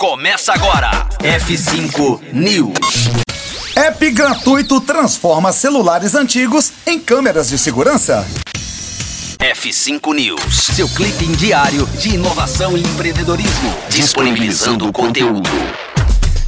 Começa agora. F5 News. App gratuito transforma celulares antigos em câmeras de segurança. F5 News, seu clipe diário de inovação e empreendedorismo, disponibilizando o conteúdo.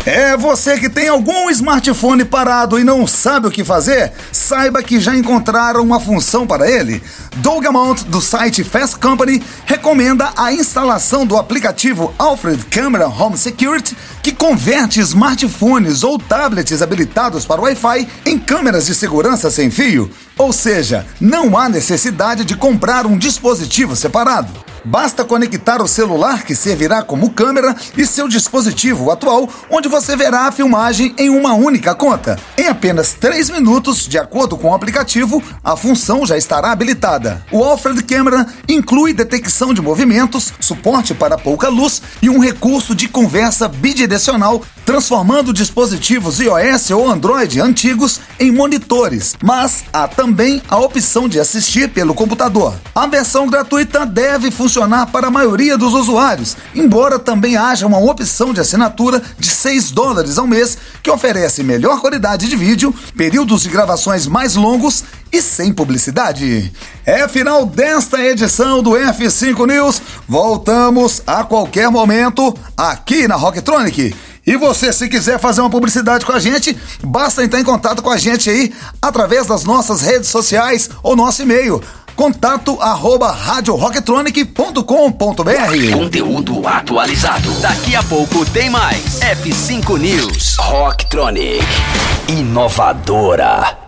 É você que tem algum smartphone parado e não sabe o que fazer? Saiba que já encontraram uma função para ele. Doug Amount, do site Fast Company, recomenda a instalação do aplicativo Alfred Camera Home Security, que converte smartphones ou tablets habilitados para Wi-Fi em câmeras de segurança sem fio. Ou seja, não há necessidade de comprar um dispositivo separado. Basta conectar o celular que servirá como câmera e seu dispositivo atual, onde você verá a filmagem em uma única conta. Em apenas 3 minutos, de acordo com o aplicativo, a função já estará habilitada. O Alfred Camera inclui detecção de movimentos, suporte para pouca luz e um recurso de conversa bidirecional, transformando dispositivos iOS ou Android antigos em monitores. Mas há também a opção de assistir pelo computador. A versão gratuita deve funcionar para a maioria dos usuários, embora também haja uma opção de assinatura de 6 dólares ao mês que oferece melhor qualidade de vídeo, períodos de gravações mais longos e sem publicidade. É final desta edição do F5 News. Voltamos a qualquer momento aqui na Rocktronic. E você, se quiser fazer uma publicidade com a gente, basta entrar em contato com a gente aí através das nossas redes sociais ou nosso e-mail Contato arroba radiorocketronic.com.br Conteúdo atualizado. Daqui a pouco tem mais. F5 News. Rocktronic. Inovadora.